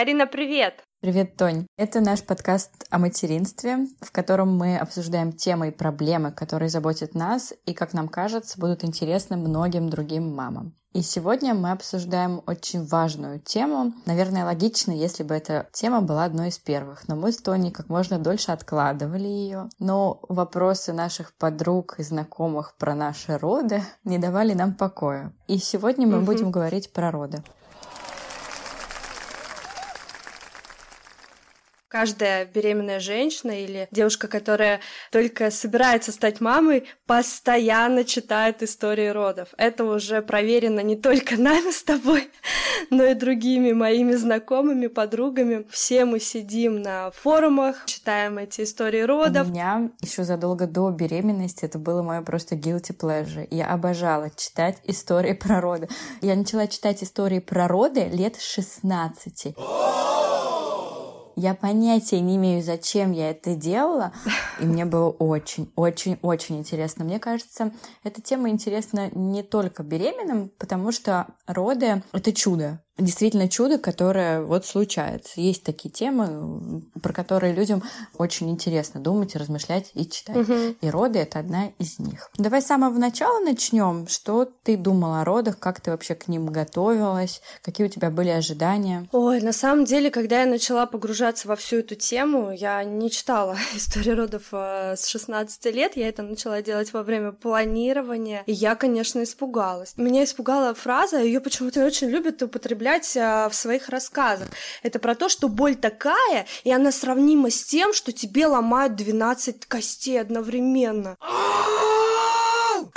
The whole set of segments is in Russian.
Карина, привет! Привет, Тонь. Это наш подкаст о материнстве, в котором мы обсуждаем темы и проблемы, которые заботят нас и, как нам кажется, будут интересны многим другим мамам. И сегодня мы обсуждаем очень важную тему. Наверное, логично, если бы эта тема была одной из первых. Но мы с Тони как можно дольше откладывали ее. Но вопросы наших подруг и знакомых про наши роды не давали нам покоя. И сегодня мы угу. будем говорить про роды. Каждая беременная женщина или девушка, которая только собирается стать мамой, постоянно читает истории родов. Это уже проверено не только нами с тобой, но и другими моими знакомыми, подругами. Все мы сидим на форумах, читаем эти истории родов. У меня еще задолго до беременности это было мое просто guilty pleasure. Я обожала читать истории про роды. Я начала читать истории про роды лет 16. Я понятия не имею, зачем я это делала, и мне было очень, очень, очень интересно. Мне кажется, эта тема интересна не только беременным, потому что роды — это чудо действительно чудо, которое вот случается. Есть такие темы, про которые людям очень интересно думать, размышлять и читать. Угу. И роды это одна из них. Давай с самого начала начнем. Что ты думала о родах, как ты вообще к ним готовилась, какие у тебя были ожидания? Ой, на самом деле, когда я начала погружаться во всю эту тему, я не читала историю родов э, с 16 лет, я это начала делать во время планирования, и я, конечно, испугалась. Меня испугала фраза, ее почему-то очень любят употреблять употреблять а, в своих рассказах. Это про то, что боль такая, и она сравнима с тем, что тебе ломают 12 костей одновременно.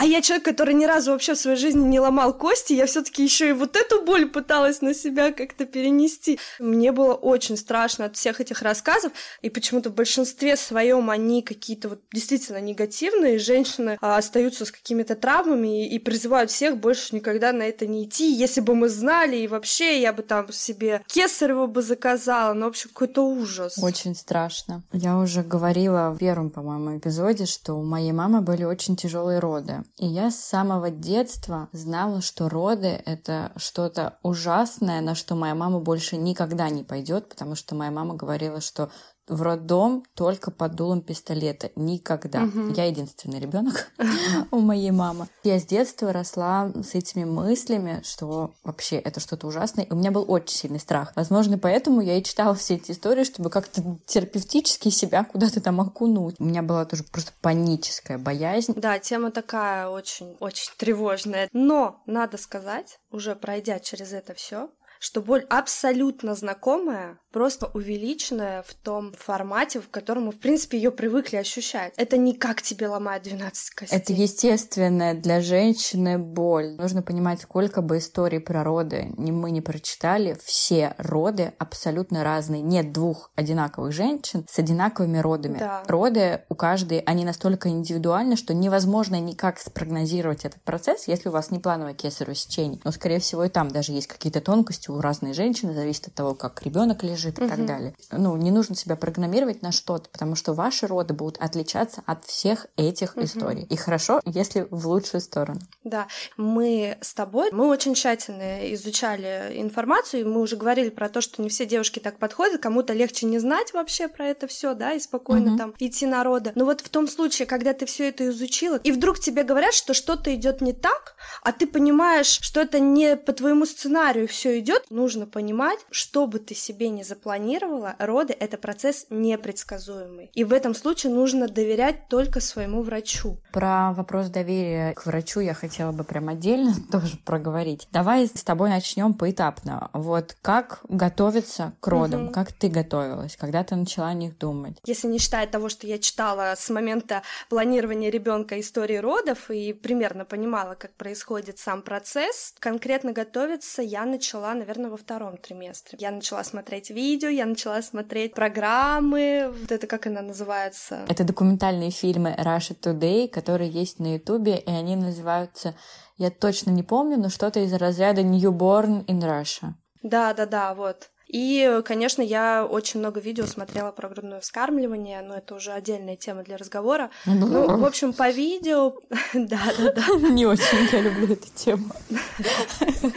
А я человек, который ни разу вообще в своей жизни не ломал кости, я все-таки еще и вот эту боль пыталась на себя как-то перенести. Мне было очень страшно от всех этих рассказов, и почему-то в большинстве своем они какие-то вот действительно негативные. Женщины а, остаются с какими-то травмами и, и призывают всех больше никогда на это не идти. Если бы мы знали, и вообще я бы там себе кесарево бы заказала, ну, в общем, какой-то ужас. Очень страшно. Я уже говорила в первом, по-моему, эпизоде, что у моей мамы были очень тяжелые роды. И я с самого детства знала, что роды — это что-то ужасное, на что моя мама больше никогда не пойдет, потому что моя мама говорила, что в роддом только под дулом пистолета. Никогда. Угу. Я единственный ребенок у моей мамы. Я с детства росла с этими мыслями, что вообще это что-то ужасное. И у меня был очень сильный страх. Возможно, поэтому я и читала все эти истории, чтобы как-то терапевтически себя куда-то там окунуть. У меня была тоже просто паническая боязнь. Да, тема такая очень-очень тревожная. Но, надо сказать, уже пройдя через это все, что боль абсолютно знакомая, просто увеличенная в том формате, в котором мы, в принципе, ее привыкли ощущать. Это не как тебе ломают 12 костей. Это естественная для женщины боль. Нужно понимать, сколько бы историй про роды мы не прочитали, все роды абсолютно разные. Нет двух одинаковых женщин с одинаковыми родами. Да. Роды у каждой, они настолько индивидуальны, что невозможно никак спрогнозировать этот процесс, если у вас не плановое кесарево сечение. Но, скорее всего, и там даже есть какие-то тонкости у разной женщины, зависит от того, как ребенок лежит и угу. так далее. Ну, не нужно себя программировать на что-то, потому что ваши роды будут отличаться от всех этих угу. историй. И хорошо, если в лучшую сторону. Да, мы с тобой, мы очень тщательно изучали информацию, и мы уже говорили про то, что не все девушки так подходят, кому-то легче не знать вообще про это все, да, и спокойно угу. там идти на роды. Но вот в том случае, когда ты все это изучила, и вдруг тебе говорят, что что-то идет не так, а ты понимаешь, что это не по твоему сценарию все идет, нужно понимать, что бы ты себе не запланировала, роды — это процесс непредсказуемый. И в этом случае нужно доверять только своему врачу. Про вопрос доверия к врачу я хотела бы прям отдельно тоже проговорить. Давай с тобой начнем поэтапно. Вот как готовиться к родам? Угу. Как ты готовилась? Когда ты начала о них думать? Если не считать того, что я читала с момента планирования ребенка истории родов и примерно понимала, как происходит сам процесс, конкретно готовиться я начала, наверное, наверное, во втором триместре. Я начала смотреть видео, я начала смотреть программы, вот это как она называется? Это документальные фильмы Russia Today, которые есть на Ютубе, и они называются, я точно не помню, но что-то из разряда Newborn in Russia. Да, да, да, вот. И, конечно, я очень много видео смотрела про грудное вскармливание, но это уже отдельная тема для разговора. Ну, в общем, по видео... Да, да, да. Не очень я люблю эту тему.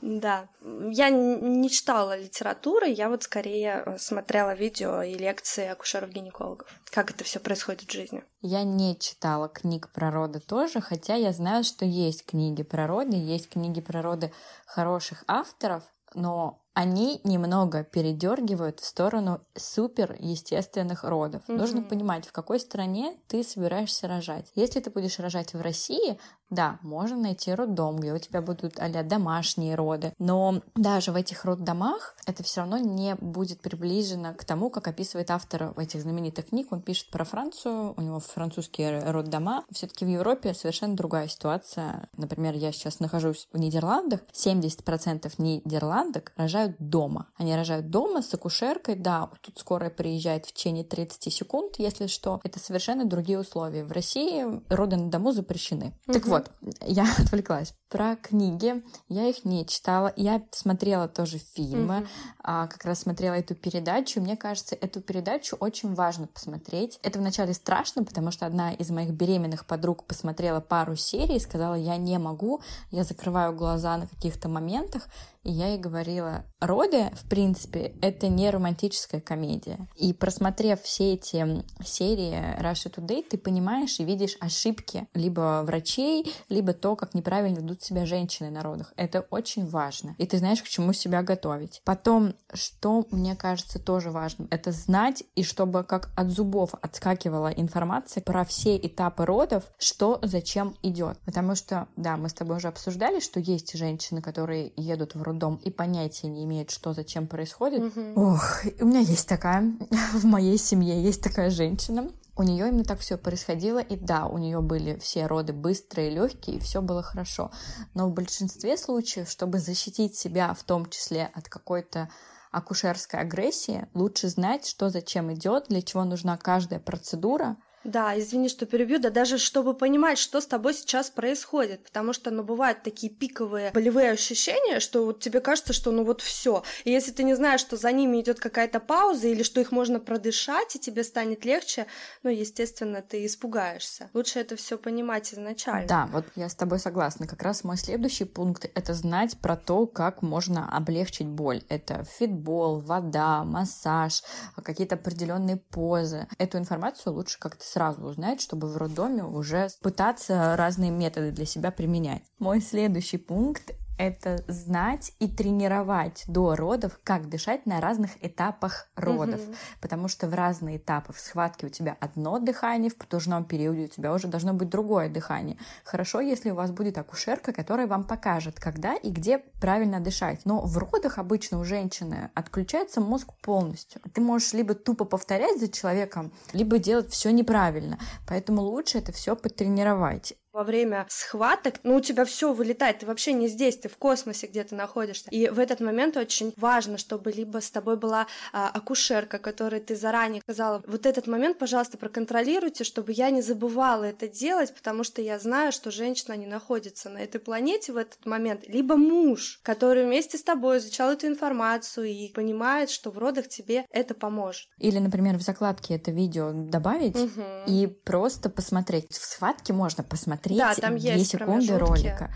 Да, я не читала литературы, я вот скорее э, смотрела видео и лекции акушеров-гинекологов. Как это все происходит в жизни? Я не читала книг про роды тоже, хотя я знаю, что есть книги про роды, есть книги про роды хороших авторов, но они немного передергивают в сторону супер естественных родов. Mm-hmm. Нужно понимать, в какой стране ты собираешься рожать. Если ты будешь рожать в России, да, можно найти роддом, где у тебя будут а домашние роды, но даже в этих роддомах это все равно не будет приближено к тому, как описывает автор этих знаменитых книг. Он пишет про Францию, у него французские роддома. Все-таки в Европе совершенно другая ситуация. Например, я сейчас нахожусь в Нидерландах, 70% нидерландок рожают дома. Они рожают дома с акушеркой, да, тут скорая приезжает в течение 30 секунд, если что. Это совершенно другие условия. В России роды на дому запрещены. Угу. Так вот, вот, я отвлеклась. Про книги. Я их не читала. Я смотрела тоже фильмы. Mm-hmm. Как раз смотрела эту передачу. Мне кажется, эту передачу очень важно посмотреть. Это вначале страшно, потому что одна из моих беременных подруг посмотрела пару серий и сказала, я не могу, я закрываю глаза на каких-то моментах. И я ей говорила, роды, в принципе, это не романтическая комедия. И просмотрев все эти серии Russia Today, ты понимаешь и видишь ошибки либо врачей, либо то, как неправильно ведут себя женщины на родах. Это очень важно. И ты знаешь, к чему себя готовить. Потом, что мне кажется тоже важным, это знать, и чтобы как от зубов отскакивала информация про все этапы родов, что зачем идет. Потому что, да, мы с тобой уже обсуждали, что есть женщины, которые едут в роддом и понятия не имеет, что зачем происходит. Угу. Ох, у меня есть такая, в моей семье есть такая женщина. У нее именно так все происходило, и да, у нее были все роды быстрые, легкие, и все было хорошо. Но в большинстве случаев, чтобы защитить себя, в том числе от какой-то акушерской агрессии, лучше знать, что зачем идет, для чего нужна каждая процедура, да, извини, что перебью, да даже чтобы понимать, что с тобой сейчас происходит, потому что, ну, бывают такие пиковые болевые ощущения, что вот тебе кажется, что ну вот все. И если ты не знаешь, что за ними идет какая-то пауза или что их можно продышать, и тебе станет легче, ну, естественно, ты испугаешься. Лучше это все понимать изначально. Да, вот я с тобой согласна. Как раз мой следующий пункт — это знать про то, как можно облегчить боль. Это фитбол, вода, массаж, какие-то определенные позы. Эту информацию лучше как-то сразу узнать, чтобы в роддоме уже пытаться разные методы для себя применять. Мой следующий пункт это знать и тренировать до родов, как дышать на разных этапах родов. Угу. Потому что в разные этапы в схватке у тебя одно дыхание, в потужном периоде у тебя уже должно быть другое дыхание. Хорошо, если у вас будет акушерка, которая вам покажет, когда и где правильно дышать. Но в родах обычно у женщины отключается мозг полностью. Ты можешь либо тупо повторять за человеком, либо делать все неправильно. Поэтому лучше это все потренировать во время схваток, ну, у тебя все вылетает, ты вообще не здесь, ты в космосе где-то находишься. И в этот момент очень важно, чтобы либо с тобой была а, акушерка, которой ты заранее сказала, вот этот момент, пожалуйста, проконтролируйте, чтобы я не забывала это делать, потому что я знаю, что женщина не находится на этой планете в этот момент, либо муж, который вместе с тобой изучал эту информацию и понимает, что в родах тебе это поможет. Или, например, в закладке это видео добавить угу. и просто посмотреть. В схватке можно посмотреть смотреть да, там 2 есть секунды ролика.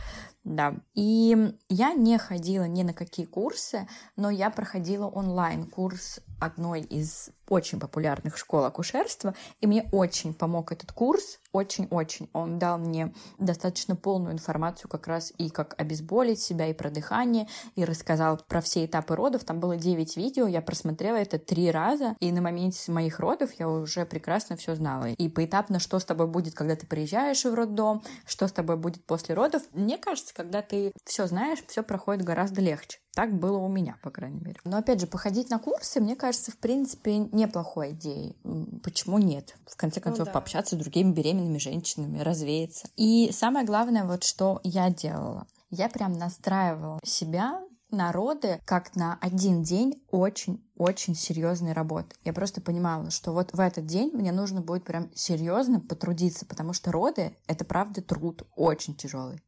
Да. И я не ходила ни на какие курсы, но я проходила онлайн курс одной из очень популярных школ акушерства, и мне очень помог этот курс, очень-очень. Он дал мне достаточно полную информацию как раз и как обезболить себя, и про дыхание, и рассказал про все этапы родов. Там было 9 видео, я просмотрела это три раза, и на моменте моих родов я уже прекрасно все знала. И поэтапно, что с тобой будет, когда ты приезжаешь в роддом, что с тобой будет после родов. Мне кажется, когда ты все знаешь, все проходит гораздо легче. Так было у меня, по крайней мере. Но опять же, походить на курсы, мне кажется, в принципе, неплохой идеей. Почему нет? В конце ну концов, ну, да. пообщаться с другими беременными женщинами, развеяться. И самое главное, вот что я делала. Я прям настраивала себя на роды как на один день очень-очень серьезной работы. Я просто понимала, что вот в этот день мне нужно будет прям серьезно потрудиться, потому что роды — это правда труд очень тяжелый.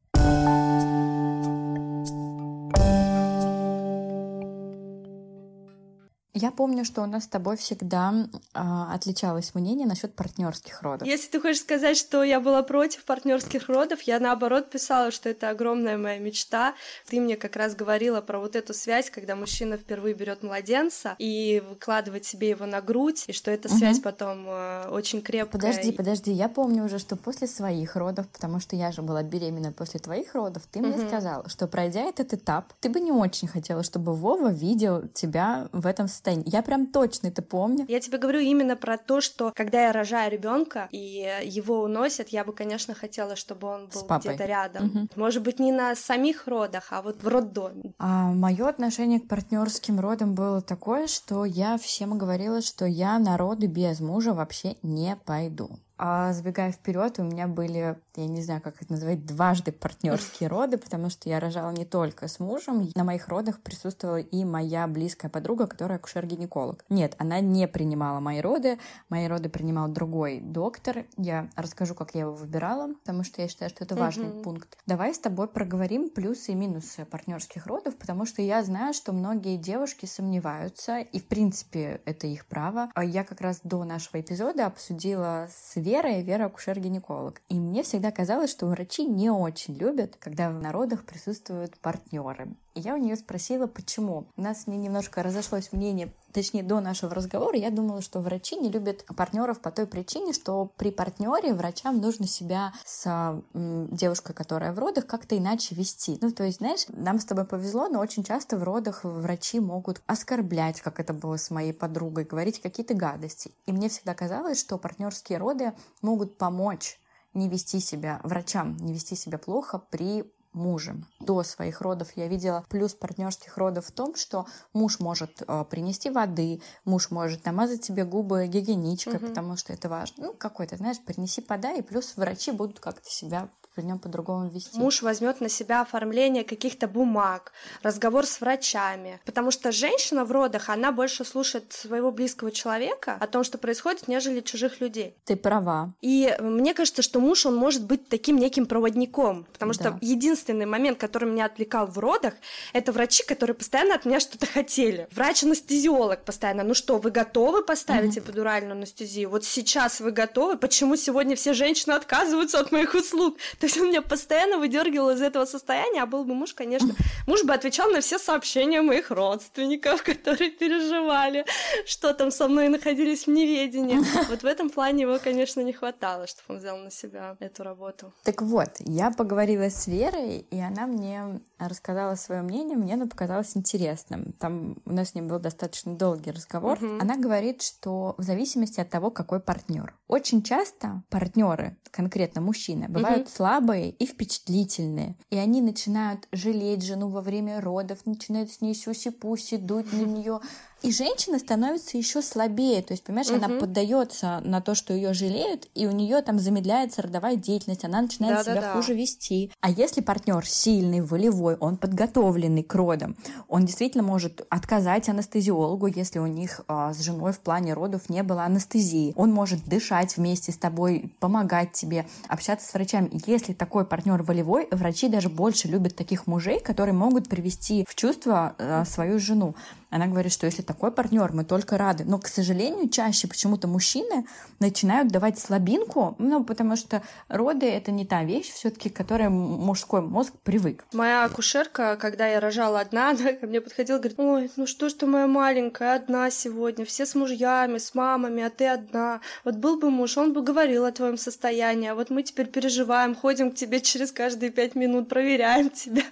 Я помню, что у нас с тобой всегда э, отличалось мнение насчет партнерских родов. Если ты хочешь сказать, что я была против партнерских родов, я наоборот писала, что это огромная моя мечта. Ты мне как раз говорила про вот эту связь, когда мужчина впервые берет младенца и выкладывает себе его на грудь, и что эта связь угу. потом э, очень крепкая. Подожди, подожди, я помню уже, что после своих родов, потому что я же была беременна после твоих родов, ты угу. мне сказала, что пройдя этот этап, ты бы не очень хотела, чтобы Вова видел тебя в этом состоянии состоянии. Я прям точно это помню. Я тебе говорю именно про то, что когда я рожаю ребенка и его уносят, я бы, конечно, хотела, чтобы он был где-то рядом. Угу. Может быть, не на самих родах, а вот в роддоме. А мое отношение к партнерским родам было такое, что я всем говорила, что я на роды без мужа вообще не пойду. А забегая вперед, у меня были, я не знаю, как это называть, дважды партнерские роды, потому что я рожала не только с мужем. На моих родах присутствовала и моя близкая подруга, которая акушер-гинеколог. Нет, она не принимала мои роды. Мои роды принимал другой доктор. Я расскажу, как я его выбирала, потому что я считаю, что это важный mm-hmm. пункт. Давай с тобой проговорим плюсы и минусы партнерских родов, потому что я знаю, что многие девушки сомневаются, и в принципе это их право. А я как раз до нашего эпизода обсудила с Вера, и Вера акушер-гинеколог. И мне всегда казалось, что врачи не очень любят, когда в народах присутствуют партнеры. Я у нее спросила, почему. У нас не немножко разошлось мнение, точнее, до нашего разговора, я думала, что врачи не любят партнеров по той причине, что при партнере врачам нужно себя с девушкой, которая в родах, как-то иначе вести. Ну, то есть, знаешь, нам с тобой повезло, но очень часто в родах врачи могут оскорблять, как это было с моей подругой, говорить какие-то гадости. И мне всегда казалось, что партнерские роды могут помочь не вести себя, врачам не вести себя плохо при мужем. До своих родов я видела плюс партнерских родов в том, что муж может э, принести воды, муж может намазать тебе губы гигиеничкой, угу. потому что это важно. Ну, какой-то, знаешь, принеси, подай, и плюс врачи будут как-то себя нем по-другому вести. Муж возьмет на себя оформление каких-то бумаг, разговор с врачами, потому что женщина в родах, она больше слушает своего близкого человека о том, что происходит, нежели чужих людей. Ты права. И мне кажется, что муж, он может быть таким неким проводником, потому да. что единственный момент, который меня отвлекал в родах, это врачи, которые постоянно от меня что-то хотели. Врач-анестезиолог постоянно, ну что, вы готовы поставить mm-hmm. эпидуральную анестезию? Вот сейчас вы готовы? Почему сегодня все женщины отказываются от моих услуг? То есть он меня постоянно выдергивал из этого состояния, а был бы муж, конечно, муж бы отвечал на все сообщения моих родственников, которые переживали, что там со мной находились в неведении. Вот в этом плане его, конечно, не хватало, чтобы он взял на себя эту работу. Так вот, я поговорила с Верой, и она мне рассказала свое мнение, мне оно показалось интересным. Там у нас с ней был достаточно долгий разговор. Угу. Она говорит, что в зависимости от того, какой партнер. Очень часто партнеры, конкретно мужчины, бывают угу. слабые и впечатлительные. И они начинают жалеть жену во время родов, начинают с ней сюси-пуси, дуть на нее, и женщина становится еще слабее. То есть, понимаешь, угу. она поддается на то, что ее жалеют, и у нее там замедляется родовая деятельность, она начинает да, себя да, хуже вести. А если партнер сильный, волевой, он подготовленный к родам, он действительно может отказать анестезиологу, если у них а, с женой в плане родов не было анестезии. Он может дышать вместе с тобой, помогать тебе, общаться с врачами. Если такой партнер волевой, врачи даже больше любят таких мужей, которые могут привести в чувство а, свою жену. Она говорит, что если такой партнер, мы только рады. Но, к сожалению, чаще почему-то мужчины начинают давать слабинку, ну, потому что роды — это не та вещь все-таки, к которой мужской мозг привык. Моя акушерка, когда я рожала одна, она ко мне подходила, говорит, ой, ну что ж ты моя маленькая, одна сегодня, все с мужьями, с мамами, а ты одна. Вот был бы муж, он бы говорил о твоем состоянии, а вот мы теперь переживаем, ходим к тебе через каждые пять минут, проверяем тебя.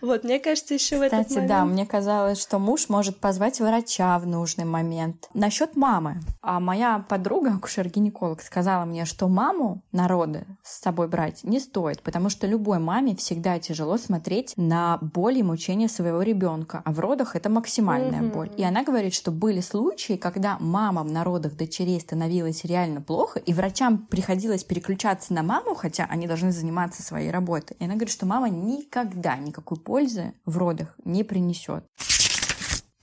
Вот, мне кажется, еще в этот момент... да, мне казалось, что муж может позвать врача в нужный момент. Насчет мамы. А моя подруга, акушер-гинеколог, сказала мне, что маму народы с собой брать не стоит, потому что любой маме всегда тяжело смотреть на боль и мучения своего ребенка, а в родах это максимальная mm-hmm. боль. И она говорит, что были случаи, когда мамам на родах дочерей становилось реально плохо, и врачам приходилось переключаться на маму, хотя они должны заниматься своей работой. И она говорит, что мама никогда никакой пользы в родах не принесет.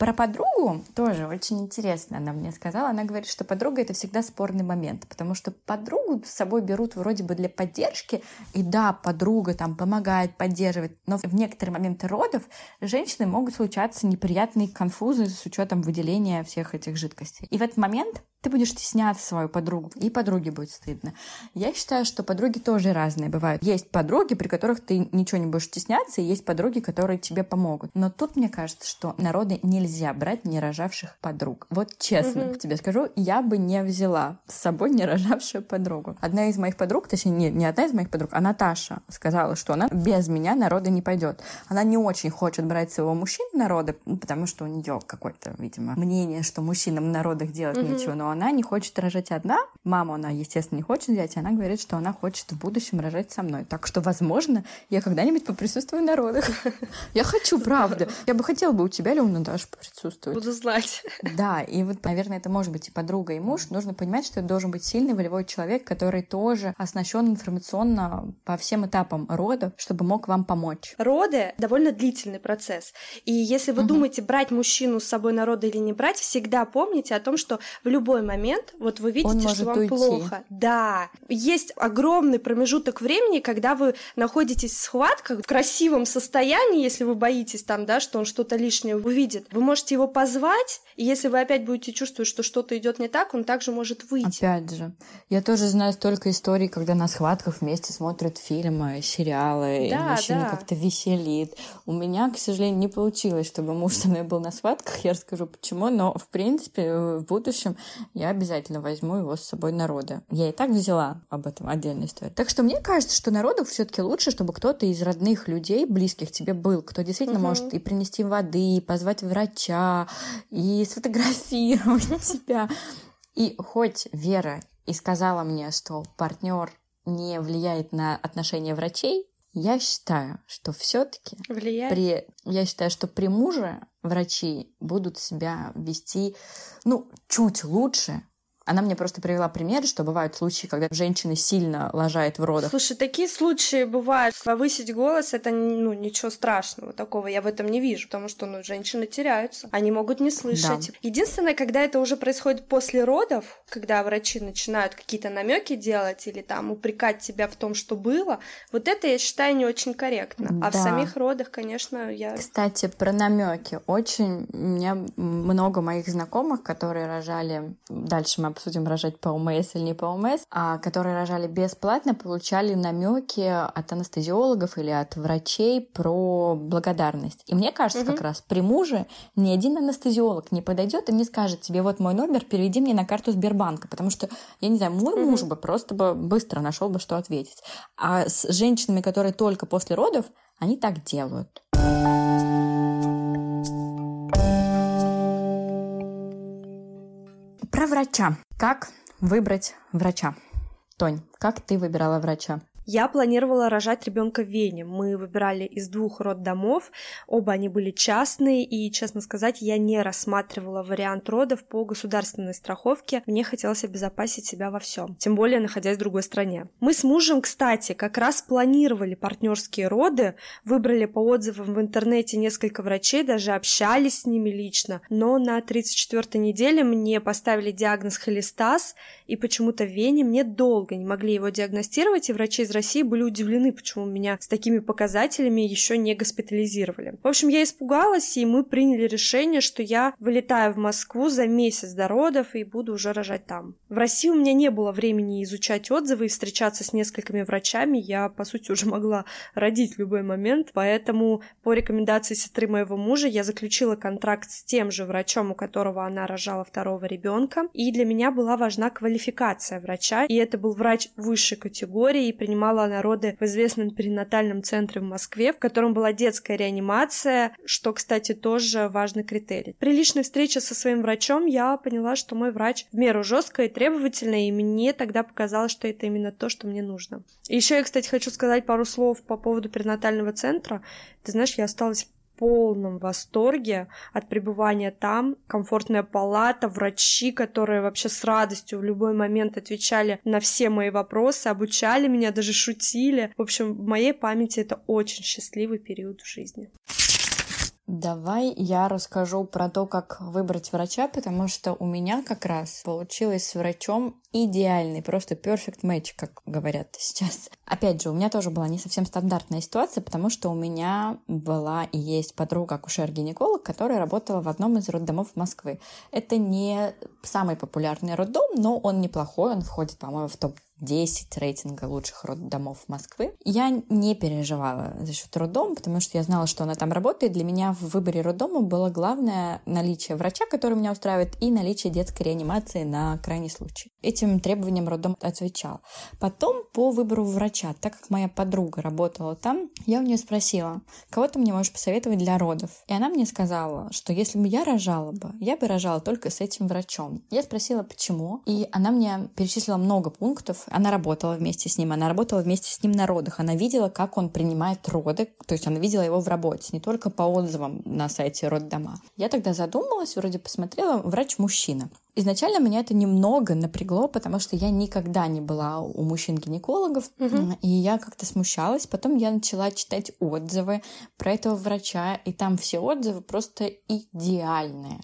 Про подругу тоже очень интересно она мне сказала. Она говорит, что подруга — это всегда спорный момент, потому что подругу с собой берут вроде бы для поддержки, и да, подруга там помогает, поддерживает, но в некоторые моменты родов женщины могут случаться неприятные конфузы с учетом выделения всех этих жидкостей. И в этот момент ты будешь стесняться свою подругу, и подруге будет стыдно. Я считаю, что подруги тоже разные бывают. Есть подруги, при которых ты ничего не будешь стесняться, и есть подруги, которые тебе помогут. Но тут мне кажется, что народы нельзя брать не рожавших подруг. Вот честно угу. тебе скажу, я бы не взяла с собой не рожавшую подругу. Одна из моих подруг, точнее, не, не одна из моих подруг, а Наташа сказала, что она без меня народа не пойдет. Она не очень хочет брать своего мужчину народа, потому что у нее какое-то, видимо, мнение, что мужчинам на родах делать угу. нечего, но она не хочет рожать одна. Маму она, естественно, не хочет взять, и она говорит, что она хочет в будущем рожать со мной. Так что, возможно, я когда-нибудь поприсутствую на родах. Я хочу, правда. Я бы хотела бы у тебя у Наташи присутствовать. Буду знать. Да, и вот, наверное, это может быть и подруга, и муж. Нужно понимать, что это должен быть сильный волевой человек, который тоже оснащен информационно по всем этапам рода, чтобы мог вам помочь. Роды — довольно длительный процесс. И если вы угу. думаете, брать мужчину с собой на роды или не брать, всегда помните о том, что в любой момент, вот вы видите, что вам уйти. плохо. Да. Есть огромный промежуток времени, когда вы находитесь в схватках в красивом состоянии, если вы боитесь там, да, что он что-то лишнее увидит. Вы можете его позвать, и если вы опять будете чувствовать, что что-то идет не так, он также может выйти. Опять же. Я тоже знаю столько историй, когда на схватках вместе смотрят фильмы, сериалы, да, и мужчина да. как-то веселит. У меня, к сожалению, не получилось, чтобы муж со мной был на схватках. Я расскажу почему, но, в принципе, в будущем я обязательно возьму его с собой народа. Я и так взяла об этом отдельную историю. Так что мне кажется, что народу все-таки лучше, чтобы кто-то из родных людей, близких тебе был, кто действительно угу. может и принести воды, и позвать врача, и сфотографировать тебя. И хоть Вера и сказала мне, что партнер не влияет на отношения врачей, я считаю, что все-таки при, я считаю, что при муже врачи будут себя вести, ну, чуть лучше, она мне просто привела пример, что бывают случаи, когда женщина сильно лажает в родах. Слушай, такие случаи бывают. Повысить голос — это ну, ничего страшного такого я в этом не вижу, потому что ну, женщины теряются. Они могут не слышать. Да. Единственное, когда это уже происходит после родов, когда врачи начинают какие-то намеки делать или там упрекать тебя в том, что было, вот это я считаю не очень корректно. Да. А в самих родах, конечно, я... Кстати, про намеки. Очень у меня много моих знакомых, которые рожали... Дальше мы обсудим, рожать по ОМС или не по ОМС, а которые рожали бесплатно, получали намеки от анестезиологов или от врачей про благодарность. И мне кажется, угу. как раз при муже ни один анестезиолог не подойдет и не скажет тебе, вот мой номер, переведи мне на карту Сбербанка, потому что, я не знаю, мой угу. муж бы просто бы быстро нашел бы, что ответить. А с женщинами, которые только после родов, они так делают. Про врача. Как выбрать врача? Тонь, как ты выбирала врача? Я планировала рожать ребенка в Вене. Мы выбирали из двух роддомов, оба они были частные, и, честно сказать, я не рассматривала вариант родов по государственной страховке. Мне хотелось обезопасить себя во всем, тем более находясь в другой стране. Мы с мужем, кстати, как раз планировали партнерские роды, выбрали по отзывам в интернете несколько врачей, даже общались с ними лично, но на 34-й неделе мне поставили диагноз холестаз, и почему-то в Вене мне долго не могли его диагностировать, и врачи из России были удивлены, почему меня с такими показателями еще не госпитализировали. В общем, я испугалась, и мы приняли решение, что я вылетаю в Москву за месяц до родов и буду уже рожать там. В России у меня не было времени изучать отзывы и встречаться с несколькими врачами. Я, по сути, уже могла родить в любой момент, поэтому по рекомендации сестры моего мужа я заключила контракт с тем же врачом, у которого она рожала второго ребенка. И для меня была важна квалификация врача, и это был врач высшей категории и принимал принимала народы в известном перинатальном центре в Москве, в котором была детская реанимация, что, кстати, тоже важный критерий. При личной встрече со своим врачом я поняла, что мой врач в меру жесткая и требовательная, и мне тогда показалось, что это именно то, что мне нужно. Еще я, кстати, хочу сказать пару слов по поводу перинатального центра. Ты знаешь, я осталась полном восторге от пребывания там. Комфортная палата, врачи, которые вообще с радостью в любой момент отвечали на все мои вопросы, обучали меня, даже шутили. В общем, в моей памяти это очень счастливый период в жизни. Давай я расскажу про то, как выбрать врача, потому что у меня как раз получилось с врачом идеальный, просто perfect match, как говорят сейчас. Опять же, у меня тоже была не совсем стандартная ситуация, потому что у меня была и есть подруга акушер-гинеколог, которая работала в одном из роддомов Москвы. Это не самый популярный роддом, но он неплохой, он входит, по-моему, в топ 10 рейтинга лучших роддомов Москвы. Я не переживала за счет роддома, потому что я знала, что она там работает. Для меня в выборе роддома было главное наличие врача, который меня устраивает, и наличие детской реанимации на крайний случай. Этим требованиям роддом отвечал. Потом по выбору врача, так как моя подруга работала там, я у нее спросила, кого ты мне можешь посоветовать для родов? И она мне сказала, что если бы я рожала бы, я бы рожала только с этим врачом. Я спросила, почему, и она мне перечислила много пунктов, она работала вместе с ним, она работала вместе с ним на родах, она видела, как он принимает роды, то есть она видела его в работе, не только по отзывам на сайте роддома. Я тогда задумалась, вроде посмотрела, врач-мужчина. Изначально меня это немного напрягло, потому что я никогда не была у мужчин-гинекологов, угу. и я как-то смущалась. Потом я начала читать отзывы про этого врача, и там все отзывы просто идеальные.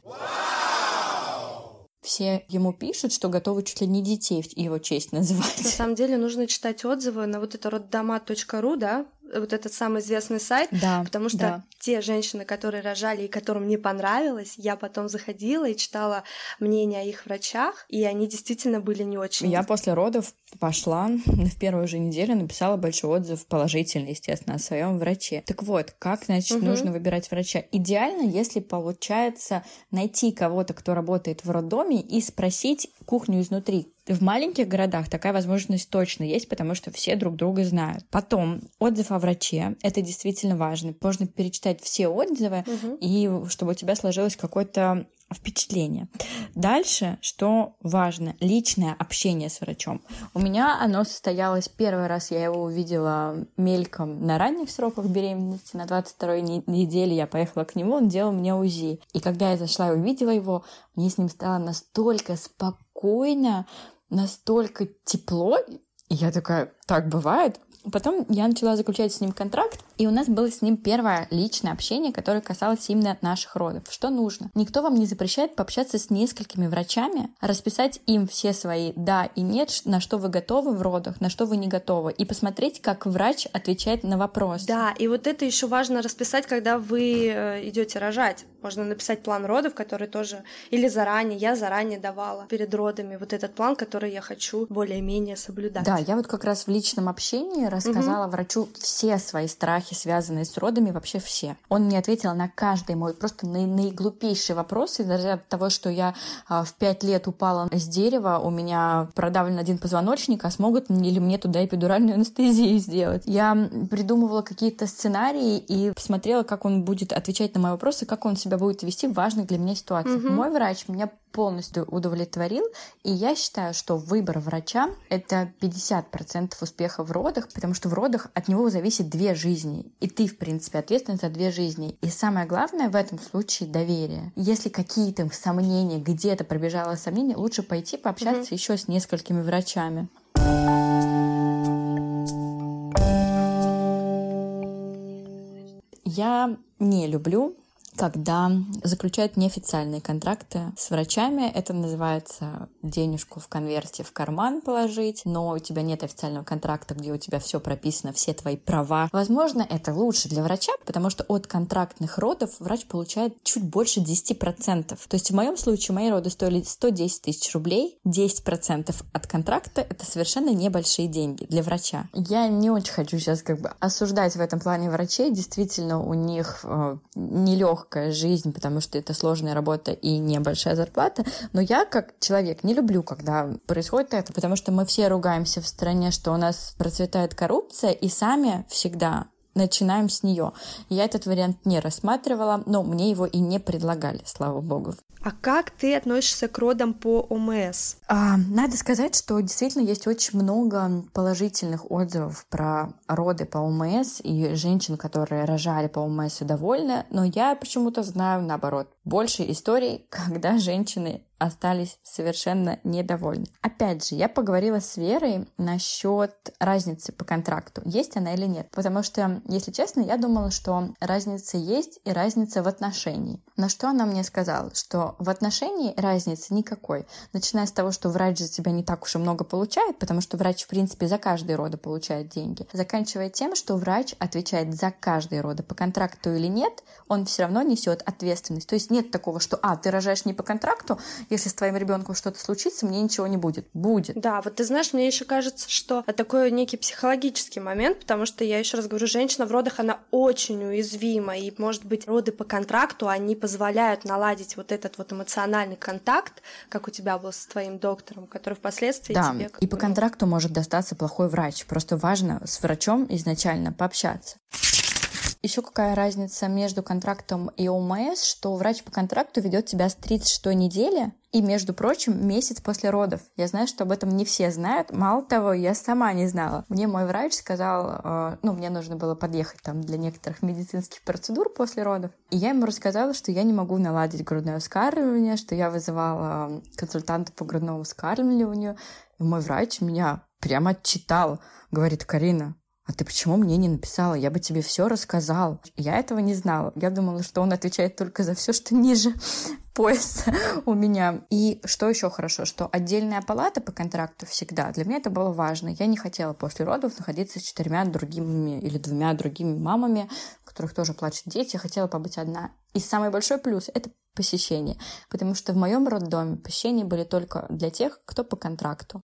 Все ему пишут, что готовы чуть ли не детей в его честь называть. На самом деле нужно читать отзывы на вот это роддома.ру, да, вот этот самый известный сайт, да, потому что да. те женщины, которые рожали и которым не понравилось, я потом заходила и читала мнения о их врачах, и они действительно были не очень. Я после родов пошла в первую же неделю написала большой отзыв положительный, естественно, о своем враче. Так вот, как значит угу. нужно выбирать врача? Идеально, если получается найти кого-то, кто работает в роддоме, и спросить кухню изнутри, в маленьких городах такая возможность точно есть, потому что все друг друга знают. Потом отзыв о враче. Это действительно важно. Можно перечитать все отзывы, угу. и чтобы у тебя сложилось какое-то впечатление. Дальше, что важно, личное общение с врачом. У меня оно состоялось первый раз, я его увидела мельком на ранних сроках беременности, на 22-й неделе я поехала к нему, он делал мне УЗИ. И когда я зашла и увидела его, мне с ним стало настолько спокойно, настолько тепло, и я такая, так бывает? Потом я начала заключать с ним контракт, и у нас было с ним первое личное общение, которое касалось именно наших родов. Что нужно? Никто вам не запрещает пообщаться с несколькими врачами, расписать им все свои «да» и «нет», на что вы готовы в родах, на что вы не готовы, и посмотреть, как врач отвечает на вопрос. Да, и вот это еще важно расписать, когда вы э, идете рожать. Можно написать план родов, который тоже... Или заранее, я заранее давала перед родами вот этот план, который я хочу более-менее соблюдать. Да, я вот как раз в личном общении рассказала угу. врачу все свои страхи, связанные с родами, вообще все. Он мне ответил на каждый мой просто на наиглупейший вопрос, из-за того, что я а, в пять лет упала с дерева, у меня продавлен один позвоночник, а смогут ли мне туда эпидуральную анестезию сделать? Я придумывала какие-то сценарии и посмотрела, как он будет отвечать на мои вопросы, как он себя будет вести в важных для меня ситуациях. Угу. Мой врач меня полностью удовлетворил, и я считаю, что выбор врача — это 50% успеха в родах, потому что в родах от него зависит две жизни, и ты, в принципе, ответственен за две жизни. И самое главное в этом случае — доверие. Если какие-то сомнения, где-то пробежало сомнение, лучше пойти пообщаться mm-hmm. еще с несколькими врачами. Я не люблю когда заключают неофициальные контракты с врачами. Это называется денежку в конверте в карман положить, но у тебя нет официального контракта, где у тебя все прописано, все твои права. Возможно, это лучше для врача, потому что от контрактных родов врач получает чуть больше 10%. То есть в моем случае мои роды стоили 110 тысяч рублей, 10% от контракта — это совершенно небольшие деньги для врача. Я не очень хочу сейчас как бы осуждать в этом плане врачей. Действительно, у них э, нелегкая легкая жизнь, потому что это сложная работа и небольшая зарплата. Но я, как человек, не люблю, когда происходит это, потому что мы все ругаемся в стране, что у нас процветает коррупция, и сами всегда начинаем с нее. Я этот вариант не рассматривала, но мне его и не предлагали, слава богу. А как ты относишься к родам по ОМС? А, надо сказать, что действительно есть очень много положительных отзывов про роды по ОМС и женщин, которые рожали по ОМС и довольны, но я почему-то знаю наоборот. Больше историй, когда женщины остались совершенно недовольны. Опять же, я поговорила с Верой насчет разницы по контракту, есть она или нет. Потому что, если честно, я думала, что разница есть и разница в отношении. На что она мне сказала, что в отношении разницы никакой. Начиная с того, что врач за тебя не так уж и много получает, потому что врач, в принципе, за каждый роды получает деньги. Заканчивая тем, что врач отвечает за каждый роды по контракту или нет, он все равно несет ответственность. То есть нет такого, что, а, ты рожаешь не по контракту, если с твоим ребенком что-то случится, мне ничего не будет. Будет. Да, вот ты знаешь, мне еще кажется, что это такой некий психологический момент, потому что я еще раз говорю, женщина в родах, она очень уязвима, и, может быть, роды по контракту, они позволяют наладить вот этот вот эмоциональный контакт, как у тебя был с твоим доктором, который впоследствии да, тебе... и по контракту может достаться плохой врач. Просто важно с врачом изначально пообщаться. Еще какая разница между контрактом и ОМС, что врач по контракту ведет тебя с 36 недели и, между прочим, месяц после родов. Я знаю, что об этом не все знают. Мало того, я сама не знала. Мне мой врач сказал, э, ну, мне нужно было подъехать там для некоторых медицинских процедур после родов. И я ему рассказала, что я не могу наладить грудное вскармливание, что я вызывала консультанта по грудному вскармливанию. И мой врач меня прямо отчитал. Говорит, Карина, а ты почему мне не написала? Я бы тебе все рассказал. Я этого не знала. Я думала, что он отвечает только за все, что ниже пояса у меня. И что еще хорошо, что отдельная палата по контракту всегда. Для меня это было важно. Я не хотела после родов находиться с четырьмя другими или двумя другими мамами, у которых тоже плачут дети. Я хотела побыть одна. И самый большой плюс — это посещение. Потому что в моем роддоме посещения были только для тех, кто по контракту.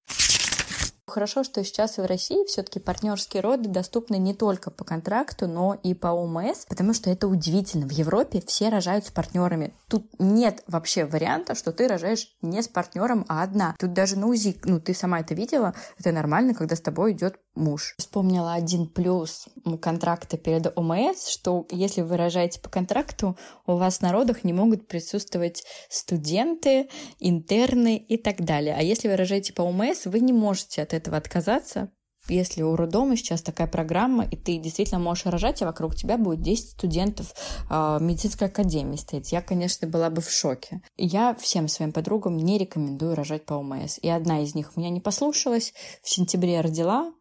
Хорошо, что сейчас в России все-таки партнерские роды доступны не только по контракту, но и по ОМС, потому что это удивительно. В Европе все рожают с партнерами. Тут нет вообще варианта, что ты рожаешь не с партнером, а одна. Тут даже на УЗИ, ну ты сама это видела, это нормально, когда с тобой идет муж. Вспомнила один плюс контракта перед ОМС, что если вы рожаете по контракту, у вас на родах не могут присутствовать студенты, интерны и так далее. А если вы рожаете по ОМС, вы не можете от этого отказаться, если у роддома сейчас такая программа, и ты действительно можешь рожать, а вокруг тебя будет 10 студентов э, медицинской академии стоять, я, конечно, была бы в шоке. Я всем своим подругам не рекомендую рожать по ОМС. И одна из них меня не послушалась, в сентябре родила,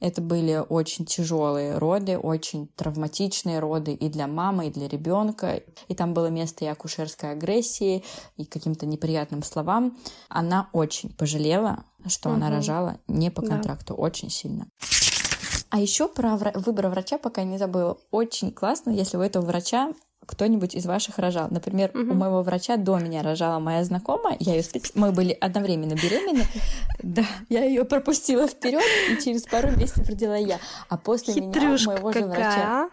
это были очень тяжелые роды, очень травматичные роды и для мамы, и для ребенка. И там было место и акушерской агрессии, и каким-то неприятным словам. Она очень пожалела, что угу. она рожала не по контракту, да. очень сильно. А еще про выбор врача пока не забыла. Очень классно, если у этого врача кто-нибудь из ваших рожал. Например, угу. у моего врача до меня рожала моя знакомая, я ее мы были одновременно беременны, да, я ее пропустила вперед, и через пару месяцев родила я. А после Хитрюшка меня у моего же врача...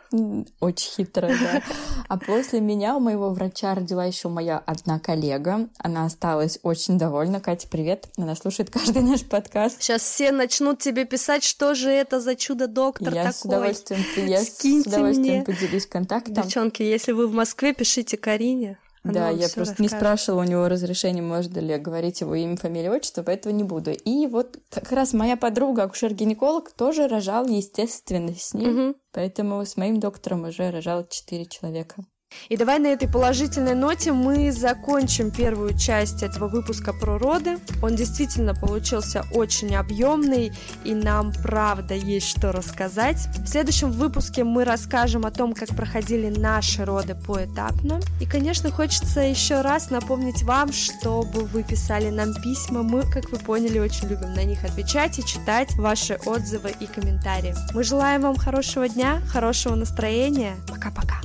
Очень хитрая, да. А после меня у моего врача родила еще моя одна коллега. Она осталась очень довольна. Катя, привет. Она слушает каждый наш подкаст. Сейчас все начнут тебе писать, что же это за чудо-доктор я такой. С удовольствием, я Скиньте с удовольствием мне. поделюсь контактом. Девчонки, если вы вы в Москве, пишите Карине. Она да, я просто расскажет. не спрашивала у него разрешения, можно ли говорить его имя, фамилию, отчество, поэтому не буду. И вот как раз моя подруга, акушер-гинеколог, тоже рожал, естественно, с ним. Угу. Поэтому с моим доктором уже рожал четыре человека. И давай на этой положительной ноте мы закончим первую часть этого выпуска про роды. Он действительно получился очень объемный, и нам правда есть что рассказать. В следующем выпуске мы расскажем о том, как проходили наши роды поэтапно. И, конечно, хочется еще раз напомнить вам, чтобы вы писали нам письма. Мы, как вы поняли, очень любим на них отвечать и читать ваши отзывы и комментарии. Мы желаем вам хорошего дня, хорошего настроения. Пока-пока.